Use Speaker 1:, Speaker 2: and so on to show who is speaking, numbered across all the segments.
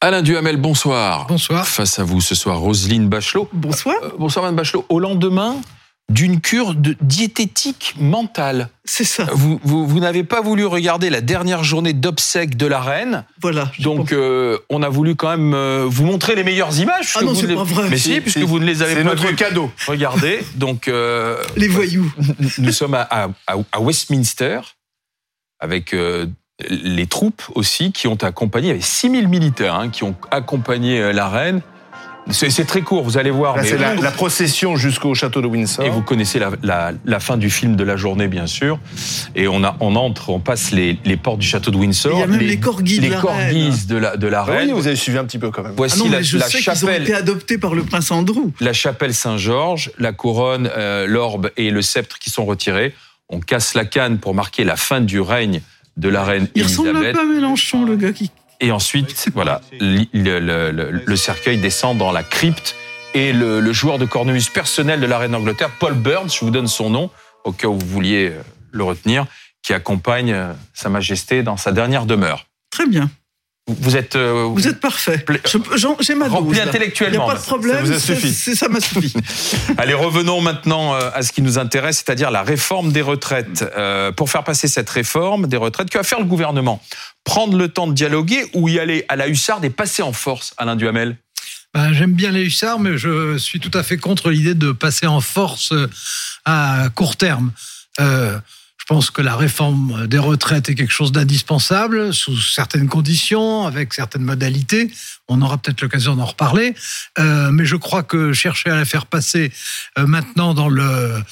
Speaker 1: Alain Duhamel, bonsoir.
Speaker 2: Bonsoir.
Speaker 1: Face à vous ce soir, Roselyne Bachelot.
Speaker 3: Bonsoir.
Speaker 1: Euh, bonsoir, Mme Bachelot. Au lendemain d'une cure de diététique mentale.
Speaker 3: C'est ça.
Speaker 1: Vous, vous, vous n'avez pas voulu regarder la dernière journée d'obsèques de la reine.
Speaker 3: Voilà.
Speaker 1: Donc, euh, on a voulu quand même euh, vous montrer les meilleures images.
Speaker 3: Ah non,
Speaker 1: vous
Speaker 3: c'est
Speaker 1: les-
Speaker 3: pas vrai.
Speaker 1: Mais si,
Speaker 3: C'est-
Speaker 1: puisque
Speaker 3: c'est-
Speaker 1: vous ne les avez
Speaker 4: C'est
Speaker 1: pas
Speaker 4: notre
Speaker 1: vus.
Speaker 4: cadeau.
Speaker 1: Regardez. Donc, euh,
Speaker 3: les voyous.
Speaker 1: nous sommes à, à- à Westminster avec euh, les troupes aussi qui ont accompagné, il y avait 6000 militaires hein, qui ont accompagné la reine. C'est très court, vous allez voir.
Speaker 4: C'est la, la procession jusqu'au château de Windsor.
Speaker 1: Et vous connaissez la, la- la fin du film de la journée, bien sûr. Et on, a, on entre, on passe les, les portes du château de Windsor.
Speaker 3: Il y a même les corgis de
Speaker 1: les
Speaker 3: la
Speaker 1: corgis
Speaker 3: reine.
Speaker 1: de la, de la
Speaker 4: Ah oui,
Speaker 1: reine.
Speaker 4: vous avez suivi un petit peu quand même.
Speaker 3: Ah
Speaker 1: Voici
Speaker 3: non,
Speaker 1: la,
Speaker 3: mais je
Speaker 1: la
Speaker 3: sais qu'ils ont
Speaker 1: chapelle.
Speaker 3: été adoptés par le prince Andrew.
Speaker 1: la chapelle Saint-Georges, la couronne, euh, l'orbe et le sceptre qui sont retirés. On casse la canne pour marquer la fin du règne de la reine
Speaker 3: Il ressemble un
Speaker 1: Elisabeth.
Speaker 3: peu à Mélenchon, le gars qui.
Speaker 1: Et ensuite, voilà, le, le- le- le cercueil descend dans la crypte et le, le joueur de cornemuse personnel de la reine d'Angleterre, Paul Burns, je vous donne son nom au cas où vous vouliez euh, le retenir, qui accompagne euh, Sa Majesté dans sa dernière demeure.
Speaker 3: Très bien.
Speaker 1: Vous- Vous êtes, euh,
Speaker 3: Vous êtes parfait. J'ai ma
Speaker 1: Rempli
Speaker 3: dose. là. Il n'y
Speaker 1: intellectuellement,
Speaker 3: a pas de
Speaker 1: ça
Speaker 3: problème. ça-
Speaker 4: suffi.
Speaker 3: c'est- Ça m'a suffi.
Speaker 1: Allez, revenons maintenant euh, à ce qui nous intéresse, c'est-à-dire la réforme des retraites. Euh, pour faire passer cette réforme des retraites, que va faire le gouvernement? Prendre le temps de dialoguer ou y aller à la hussarde et passer en force, Alain Duhamel?
Speaker 2: Ben, J'aime bien les hussards, mais je suis tout à fait contre l'idée de passer en force à court terme. Euh, pense que la réforme des retraites est quelque chose d'indispensable, sous certaines conditions, avec certaines modalités. On aura peut-être l'occasion d'en reparler. Euh, mais je crois que chercher à la faire passer euh, maintenant dans le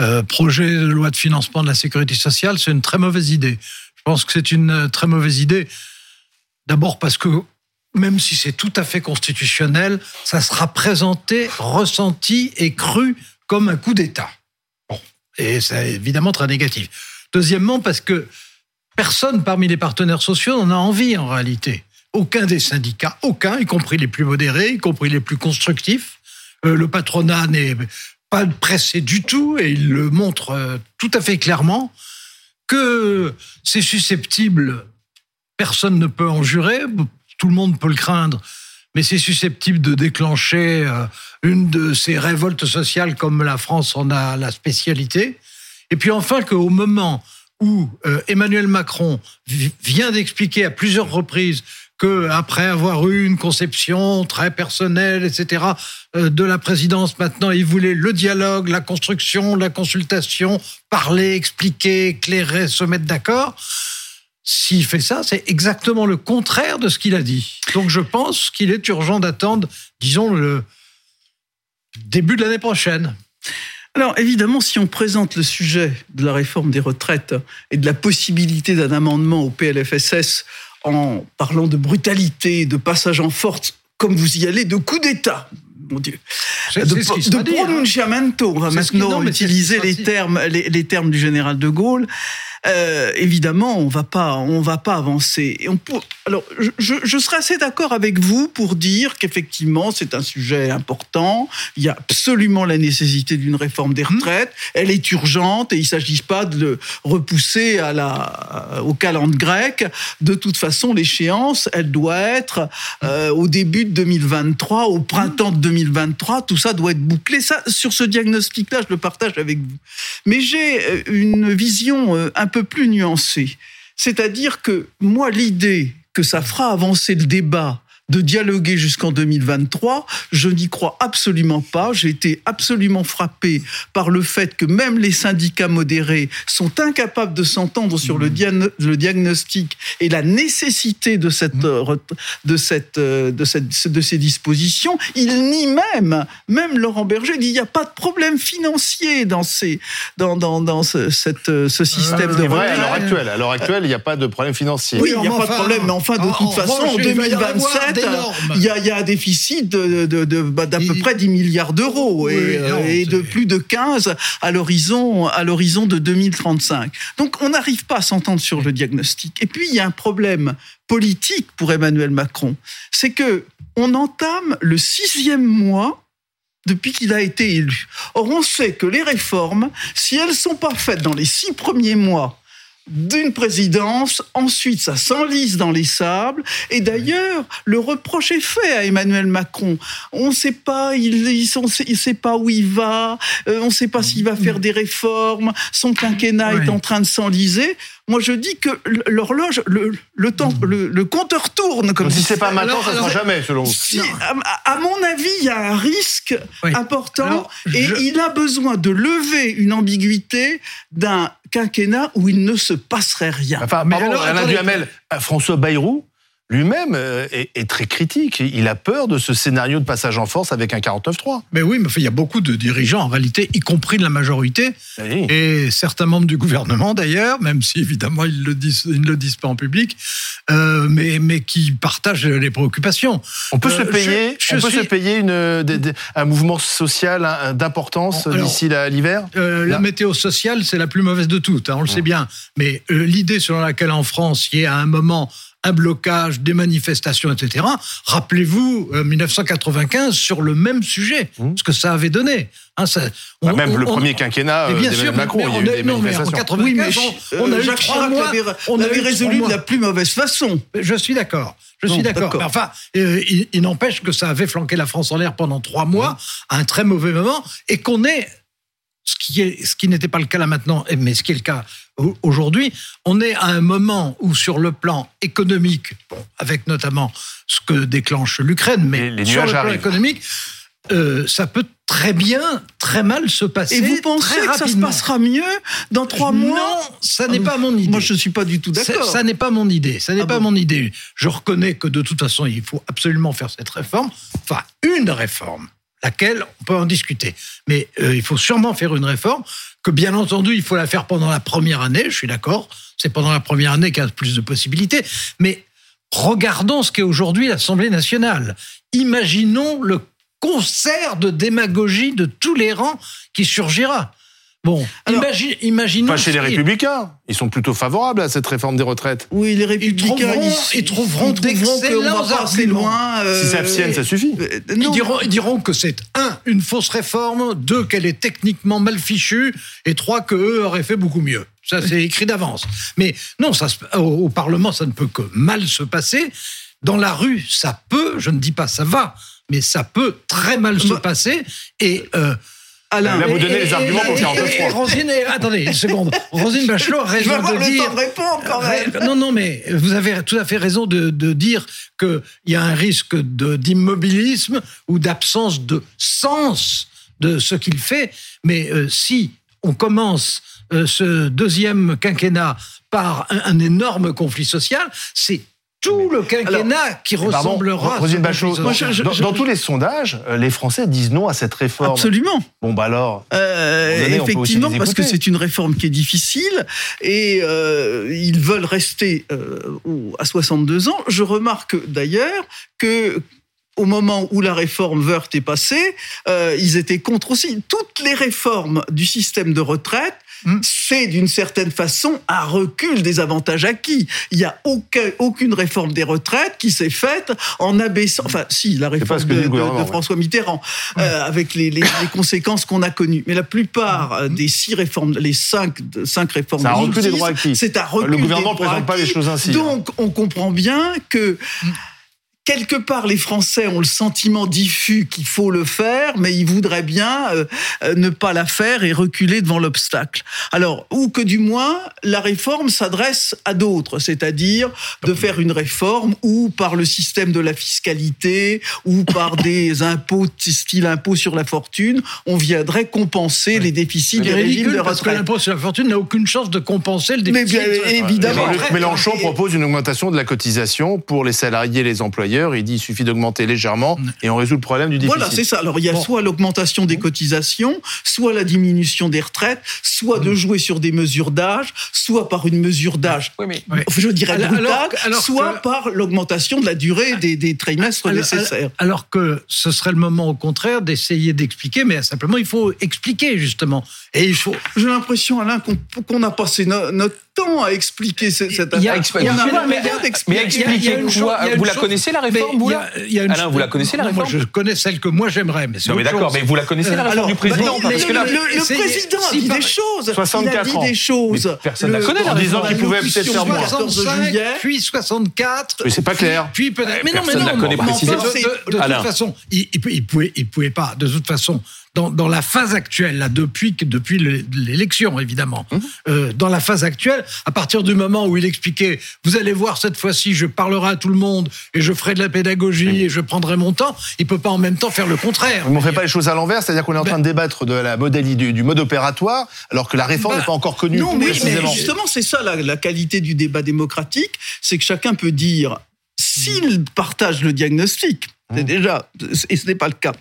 Speaker 2: euh, projet de loi de financement de la sécurité sociale, c'est une très mauvaise idée. Je pense que c'est une euh, très mauvaise idée. D'abord parce que même si c'est tout à fait constitutionnel, ça sera présenté, ressenti et cru comme un coup d'État. Et c'est évidemment très négatif. Deuxièmement, parce que personne parmi les partenaires sociaux n'en a envie en réalité. Aucun des syndicats, aucun, y compris les plus modérés, y compris les plus constructifs. Euh, le patronat n'est pas pressé du tout et il le montre euh, tout à fait clairement que c'est susceptible, personne ne peut en jurer, tout le monde peut le craindre, mais c'est susceptible de déclencher euh, une de ces révoltes sociales comme la France en a la spécialité. Et puis enfin qu'au moment où euh, Emmanuel Macron vi- vient d'expliquer à plusieurs reprises que après avoir eu une conception très personnelle, etc., euh, de la présidence, maintenant il voulait le dialogue, la construction, la consultation, parler, expliquer, éclairer, se mettre d'accord. S'il fait ça, c'est exactement le contraire de ce qu'il a dit. Donc je pense qu'il est urgent d'attendre, disons, le début de l'année prochaine.
Speaker 3: Alors évidemment, si on présente le sujet de la réforme des retraites et de la possibilité d'un amendement au PLFSS en parlant de brutalité, de passage en force, comme vous y allez, de coup d'État, mon Dieu, de, de
Speaker 2: dit, hein.
Speaker 3: pronunciamento, on va
Speaker 2: C'est ce qui-
Speaker 3: maintenant
Speaker 2: non,
Speaker 3: utiliser les termes, les, les termes du général de Gaulle. Euh, évidemment, on va pas, on va pas avancer. Et on peut, alors, je, serais assez d'accord avec vous pour dire qu'effectivement, c'est un sujet important. Il y a absolument la nécessité d'une réforme des retraites. Elle est urgente et il s'agit pas de le repousser à la, au calendrier grec. De toute façon, l'échéance, elle doit être euh, au début de 2023, au printemps de 2023. Tout ça doit être bouclé. Ça, sur ce diagnostic-là, je le partage avec vous. Mais j'ai euh, une vision un peu plus nuancée. C'est-à-dire que moi, l'idée que ça fera avancer le débat de dialoguer jusqu'en 2023, je n'y crois absolument pas. J'ai été absolument frappé par le fait que même les syndicats modérés sont incapables de s'entendre sur le, le diagnostic et la nécessité de cette, ret- de cette, de cette, de ces dispositions. Ils nient même, même Laurent Berger dit il n'y a pas de problème financier dans ces, dans, dans, dans ce, cette, euh, ce système
Speaker 2: Euh,
Speaker 3: de
Speaker 4: C'est vrai, à l'heure actuelle. Il n'y a pas de problème financier.
Speaker 3: Oui, il n'y a pas de problème, mais enfin, de
Speaker 2: en-
Speaker 3: toute
Speaker 2: en
Speaker 3: façon, en
Speaker 2: revanche, il va y en avoir
Speaker 3: 2027, il y a, il y a un déficit de, de, de- bah, d'à peu près 10 milliards d'euros
Speaker 2: Oui,
Speaker 3: et, euh,
Speaker 2: non,
Speaker 3: et de plus de 15 à l'horizon, à l'horizon de 2035. Donc, on n'arrive pas à s'entendre sur le diagnostic. Et puis, il y a un problème politique pour Emmanuel Macron. C'est que on entame le sixième mois depuis qu'il a été élu. Or, on sait que les réformes, si elles sont pas faites dans les six premiers mois d'une présidence, ensuite ça s'enlise dans les sables, et d'ailleurs le reproche est fait à Emmanuel Macron. On ne sait pas, il ne sait pas où il va, euh, on ne sait pas s'il va faire des réformes, son quinquennat est en train de s'enliser. Moi je dis que l'horloge, le, le temps, le, le compteur tourne comme
Speaker 4: si c'est pas maintenant,
Speaker 2: Alors,
Speaker 4: ça sera jamais, selon vous.
Speaker 3: si, à, à mon avis, il y a un risque
Speaker 2: Oui.
Speaker 3: important
Speaker 2: Alors,
Speaker 3: et
Speaker 2: je-
Speaker 3: il a besoin de lever une ambiguïté d'un quinquennat où il ne se passerait rien.
Speaker 4: Enfin,
Speaker 2: Mais
Speaker 4: pardon,
Speaker 2: alors,
Speaker 4: Alain. Duhamel, euh, François Bayrou, lui-même, euh, est, est très critique. Il a peur de ce scénario de passage en force avec un 49-3.
Speaker 2: Mais oui, mais il y a beaucoup de dirigeants, en réalité, y compris de la majorité,
Speaker 4: Oui.
Speaker 2: et certains membres du gouvernement d'ailleurs, même si évidemment ils, le disent, ils ne le disent pas en public, euh, mais, mais qui partagent les préoccupations.
Speaker 4: On peut
Speaker 2: Euh,
Speaker 4: se payer,
Speaker 2: je- je
Speaker 4: on peut
Speaker 2: suis-
Speaker 4: se payer une, des- des- un mouvement social d'importance d'ici l'hiver?
Speaker 2: Euh, la météo sociale, c'est la plus mauvaise de toutes, hein, on le sait bien. Mais l'idée selon laquelle en France, il y a à un moment un blocage, des manifestations, etc. Rappelez-vous euh, 1995 sur le même sujet,
Speaker 4: Mmh.
Speaker 2: ce que ça avait donné. Hein, ça-
Speaker 4: Bah,
Speaker 2: on-
Speaker 4: Même
Speaker 2: on-
Speaker 4: le
Speaker 2: on-
Speaker 4: premier quinquennat euh,
Speaker 2: bien sûr,
Speaker 4: Macron,
Speaker 2: mais
Speaker 4: il y a
Speaker 2: on
Speaker 4: eu des
Speaker 2: non, mais en
Speaker 4: manifestations.
Speaker 2: 95,
Speaker 3: Oui, mais
Speaker 2: on, on a
Speaker 3: euh,
Speaker 2: eu
Speaker 3: Jacques
Speaker 2: trois
Speaker 3: Chirac
Speaker 2: mois.
Speaker 3: l'avait-
Speaker 2: on a
Speaker 3: l'avait
Speaker 2: eu trois
Speaker 3: résolu de la plus mauvaise façon.
Speaker 2: Je suis d'accord. Je suis d'accord. enfin, euh, il, il n'empêche que ça avait flanqué la France en l'air pendant trois mois, à un très mauvais moment, et qu'on est, ce qui est, ce qui n'était pas le cas là maintenant, mais ce qui est le cas au- aujourd'hui, on est à un moment où sur le plan économique, bon, avec notamment ce que déclenche l'Ukraine, mais
Speaker 4: Les- les
Speaker 2: sur le plan
Speaker 4: arrivent.
Speaker 2: économique, euh, ça peut très bien, très mal se passer.
Speaker 3: Et vous pensez
Speaker 2: très
Speaker 3: que ça se passera mieux dans trois mois
Speaker 2: Non, ça n'est pas mon idée.
Speaker 3: Moi, je ne suis pas du tout
Speaker 2: Ça-
Speaker 3: d'accord.
Speaker 2: Ça n'est pas mon idée. Ça n'est
Speaker 3: Ah
Speaker 2: pas
Speaker 3: bon
Speaker 2: mon idée. Je reconnais que de toute façon, il faut absolument faire cette réforme. Enfin, une réforme, laquelle on peut en discuter. Mais euh, il faut sûrement faire une réforme. Que bien entendu, il faut la faire pendant la première année. Je suis d'accord. C'est pendant la première année qu'il y a plus de possibilités. Mais regardons ce qu'est aujourd'hui l'Assemblée nationale. Imaginons le concert de démagogie de tous les rangs qui surgira. Bon,
Speaker 3: Alors,
Speaker 2: imaginons.
Speaker 4: Pas chez les Républicains. Ils sont plutôt favorables à cette réforme des retraites.
Speaker 3: Oui, les républicains,
Speaker 2: trouveront-
Speaker 3: ils,
Speaker 2: ils trouveront
Speaker 3: qu'on
Speaker 2: d'excellents
Speaker 3: va pas assez
Speaker 2: arguments.
Speaker 3: loin. euh,
Speaker 4: Si s'abstiennent, ça suffit.
Speaker 3: euh,
Speaker 2: Ils diront, ils diront que c'est un, une fausse réforme, deux, qu'elle est techniquement mal fichue, et trois, que eux auraient fait beaucoup mieux. Ça, c'est écrit d'avance. Mais non, ça, se- au, au Parlement, ça ne peut que mal se passer. Dans la rue, ça peut, je ne dis pas ça va, mais ça peut très mal se
Speaker 3: Bah-
Speaker 2: passer. Et euh,
Speaker 3: Alain,
Speaker 4: Là, vous donnez les arguments pour
Speaker 2: et-
Speaker 4: 49.3.
Speaker 2: et Rosine, attendez une seconde. Rosine Bachelot a raison de
Speaker 3: le
Speaker 2: dire.
Speaker 3: temps de répondre quand même.
Speaker 2: Non, non, mais vous avez tout à fait raison de, de dire qu'il y a un risque d'immobilisme ou d'absence de sens de ce qu'il fait. Mais euh, si on commence euh, ce deuxième quinquennat par un, un énorme conflit social, c'est tout le quinquennat qui
Speaker 4: Pardon,
Speaker 2: ressemblera à.
Speaker 3: Moi, je- je-
Speaker 4: dans, dans tous les sondages, euh, les Français disent non à cette réforme.
Speaker 3: Absolument.
Speaker 4: Bon, bah alors.
Speaker 3: Euh,
Speaker 4: À donné,
Speaker 3: effectivement, parce que c'est une réforme qui est difficile et euh, ils veulent rester euh, à 62 ans. Je remarque d'ailleurs que au moment où la réforme Wörth est passée, euh, ils étaient contre aussi. Toutes les réformes du système de retraite,
Speaker 2: Mm.
Speaker 3: c'est d'une certaine façon un recul des avantages acquis. Il n'y a aucun, aucune réforme des retraites qui s'est faite en abaissant. Enfin, si, la réforme de. François Mitterrand, euh, avec les, les- les conséquences qu'on a connues. Mais la plupart euh, des six réformes, les cinq, cinq réformes
Speaker 4: C'est un recul des
Speaker 3: 2006,
Speaker 4: droits acquis.
Speaker 3: C'est un recul
Speaker 4: Le gouvernement
Speaker 3: droits
Speaker 4: présente pas les
Speaker 3: acquis.
Speaker 4: choses ainsi, hein.
Speaker 3: Donc, on comprend bien que quelque part, les Français ont le sentiment diffus qu'il faut le faire, mais ils voudraient bien euh, euh, ne pas la faire et reculer devant l'obstacle. Alors, ou que du moins, la réforme s'adresse à d'autres, c'est-à-dire de faire une réforme ou par le système de la fiscalité ou par des impôts style impôt sur la fortune, on viendrait compenser les déficits des régimes
Speaker 2: ridicule
Speaker 3: de
Speaker 2: parce que
Speaker 3: retraite.
Speaker 2: l'impôt sur la fortune n'a aucune chance de compenser le
Speaker 3: Mais
Speaker 2: déficit.
Speaker 3: bien évidemment.
Speaker 4: Mélenchon propose une augmentation de la cotisation pour les salariés et les Il dit il suffit d'augmenter légèrement et on résout le problème du déficit.
Speaker 3: Voilà, c'est ça. Alors, il y a
Speaker 2: Bon.
Speaker 3: soit l'augmentation des cotisations, soit la diminution des retraites, soit de jouer sur des mesures d'âge, soit par une mesure d'âge,
Speaker 1: Oui, mais
Speaker 3: je dirais
Speaker 2: Alors-
Speaker 3: brutale,
Speaker 2: alors
Speaker 3: soit
Speaker 2: que-
Speaker 3: par l'augmentation de la durée des, des trimestres
Speaker 2: Alors-
Speaker 3: nécessaires.
Speaker 2: Alors que ce serait le moment, au contraire, d'essayer d'expliquer, mais simplement, il faut expliquer, justement. Et il faut.
Speaker 3: J'ai l'impression, Alain, qu'on qu'on a passé no- notre temps à expliquer ce- cette
Speaker 2: Il y a-
Speaker 3: affaire.
Speaker 2: il y a-
Speaker 3: On n'a
Speaker 2: il y a-
Speaker 3: pas
Speaker 2: mais- chose-
Speaker 1: quoi Vous la connaissez la réforme, vous Alain, vous la connaissez, la
Speaker 2: Non, Moi,
Speaker 1: réforme
Speaker 2: je connais celle que moi j'aimerais,
Speaker 1: Non mais d'accord, mais vous la connaissez la réforme
Speaker 2: alors,
Speaker 1: du président
Speaker 3: Mais
Speaker 1: Parce
Speaker 3: le,
Speaker 1: que là,
Speaker 3: le- le
Speaker 2: c'est-
Speaker 3: président a dit des choses. Il a
Speaker 4: 64
Speaker 3: dit
Speaker 4: ans.
Speaker 3: des choses.
Speaker 1: Personne la
Speaker 3: Le-
Speaker 1: connaît, la
Speaker 3: en
Speaker 1: réforme.
Speaker 3: disant
Speaker 4: qu'il pouvait peut-être faire moins.
Speaker 3: 14
Speaker 2: 65,
Speaker 3: juillet.
Speaker 2: puis 64.
Speaker 4: Mais c'est pas clair.
Speaker 2: Puis peut-être. Mais non, mais
Speaker 1: personne
Speaker 2: non.
Speaker 1: la connaît précisément.
Speaker 2: De, toute façon, il, il pouvait pas. De toute façon, dans, dans la phase actuelle, là, depuis que- depuis le- l'élection, évidemment,
Speaker 1: Hum.
Speaker 2: euh, dans la phase actuelle, à partir du moment où il expliquait, vous allez voir cette fois-ci, je parlerai à tout le monde et je ferai de la pédagogie et je prendrai mon temps. Il peut pas en même temps faire le contraire.
Speaker 4: Mais on fait pas les choses à l'envers, c'est-à-dire qu'on est en train de débattre de la modalité du, du mode opératoire, alors que la réforme
Speaker 2: Bah,
Speaker 4: n'est pas encore connue
Speaker 3: Non, mais, justement, c'est ça la, la qualité du débat démocratique, c'est que chacun peut dire s'il partage le diagnostic, c'est
Speaker 4: Mmh.
Speaker 3: déjà, et ce n'est pas le cas.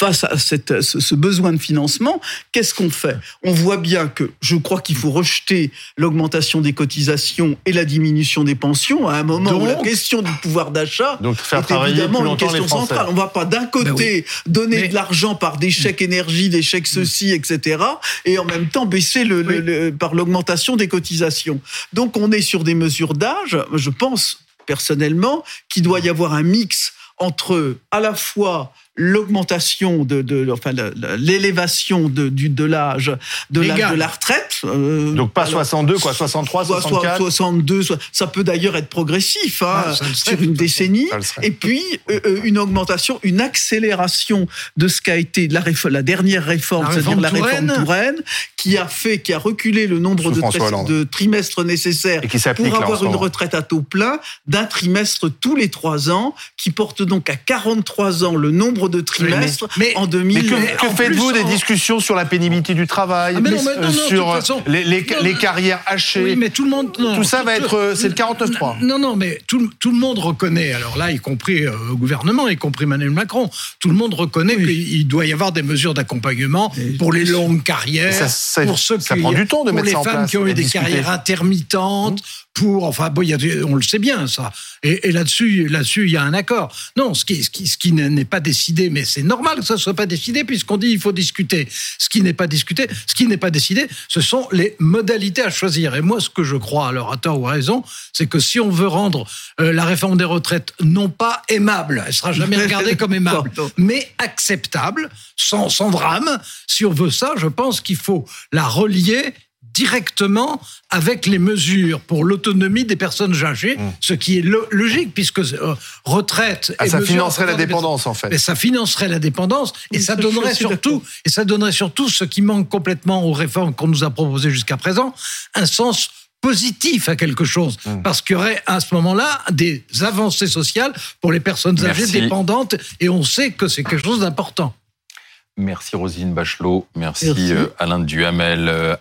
Speaker 3: Face à cette, ce, besoin de financement, qu'est-ce qu'on fait? On voit bien que je crois qu'il faut rejeter l'augmentation des cotisations et la diminution des pensions à un moment où la question du pouvoir d'achat est évidemment une question centrale. On va pas d'un côté donner
Speaker 2: Mais-
Speaker 3: de l'argent par des chèques énergie, des chèques ceci, etc., et en même temps baisser le, le- par l'augmentation des cotisations. Donc on est sur des mesures d'âge. Je pense personnellement qu'il doit y avoir un mix entre à la fois l'augmentation de, de enfin l'élévation de, du de l'âge de l'âge de la retraite euh,
Speaker 4: Donc pas
Speaker 3: alors,
Speaker 4: 62, quoi, 63,
Speaker 3: soit- soit
Speaker 4: 64.
Speaker 3: 62, soit- ça peut d'ailleurs être progressif hein,
Speaker 2: Ah, serait,
Speaker 3: sur une décennie. Et puis euh, euh, une augmentation, une accélération de ce qu'a été la, réfo- la dernière réforme,
Speaker 2: La
Speaker 3: c'est-à-dire
Speaker 2: réforme
Speaker 3: la réforme
Speaker 2: Touraine.
Speaker 3: Touraine, qui a fait, qui a reculé le nombre de, trimestres nécessaires
Speaker 4: Et qui s'applique
Speaker 3: pour avoir une retraite à taux plein d'un trimestre tous les trois ans, qui porte donc à 43 ans le nombre de trimestres
Speaker 2: mais-
Speaker 3: en
Speaker 4: Mais
Speaker 3: 2000.
Speaker 4: que,
Speaker 2: Mais
Speaker 4: que faites-vous des
Speaker 2: en-
Speaker 4: discussions sur la pénibilité du travail,
Speaker 2: Ah, mais non, mais non,
Speaker 4: euh,
Speaker 2: non,
Speaker 4: sur
Speaker 2: façon-
Speaker 4: les, carrières hachées
Speaker 2: Oui, mais tout le monde. non,
Speaker 4: Tout ça va être, euh, c'est le 49.3.
Speaker 2: Non, non, mais tout, tout le monde reconnaît, alors là, y compris euh, au gouvernement, y compris Emmanuel Macron, tout le monde reconnaît qu'il il doit y avoir des mesures d'accompagnement pour les longues carrières,
Speaker 4: Ça- ça-
Speaker 2: pour ceux
Speaker 4: ça
Speaker 2: qui,
Speaker 4: prend du temps de
Speaker 2: pour
Speaker 4: mettre
Speaker 2: les
Speaker 4: ça en
Speaker 2: femmes
Speaker 4: place
Speaker 2: qui ont eu des
Speaker 4: discuter.
Speaker 2: carrières intermittentes. Pour, enfin, bon, y a on le sait bien ça. Et, et là-dessus, là-dessus, il y a un accord. Non, ce qui, ce qui, ce qui n'est pas décidé, mais c'est normal que ça soit pas décidé puisqu'on dit il faut discuter. Ce qui n'est pas discuté, ce qui n'est pas décidé, ce sont les modalités à choisir. Et moi, ce que je crois, alors à tort ou à raison, c'est que si on veut rendre euh, la réforme des retraites non pas aimable, elle sera jamais regardée comme aimable, mais acceptable, sans, sans drame. Si on veut ça, je pense qu'il faut la relier directement avec les mesures pour l'autonomie des personnes âgées, ce qui est lo- logique puisque euh, retraite
Speaker 4: Mmh. Ah,
Speaker 2: et
Speaker 4: ça financerait la dépendance, en fait.
Speaker 2: mais ça financerait la dépendance et
Speaker 3: Oui,
Speaker 2: ça donnerait surtout et ça donnerait surtout ce qui manque complètement aux réformes qu'on nous a proposées jusqu'à présent, un sens positif à quelque chose
Speaker 4: Mmh.
Speaker 2: parce qu'il y aurait à ce moment-là des avancées sociales pour les personnes âgées
Speaker 1: Merci.
Speaker 2: dépendantes et on sait que c'est quelque chose d'important.
Speaker 1: Merci Rosine Bachelot, merci,
Speaker 3: Merci.
Speaker 1: euh, Alain Duhamel. Euh,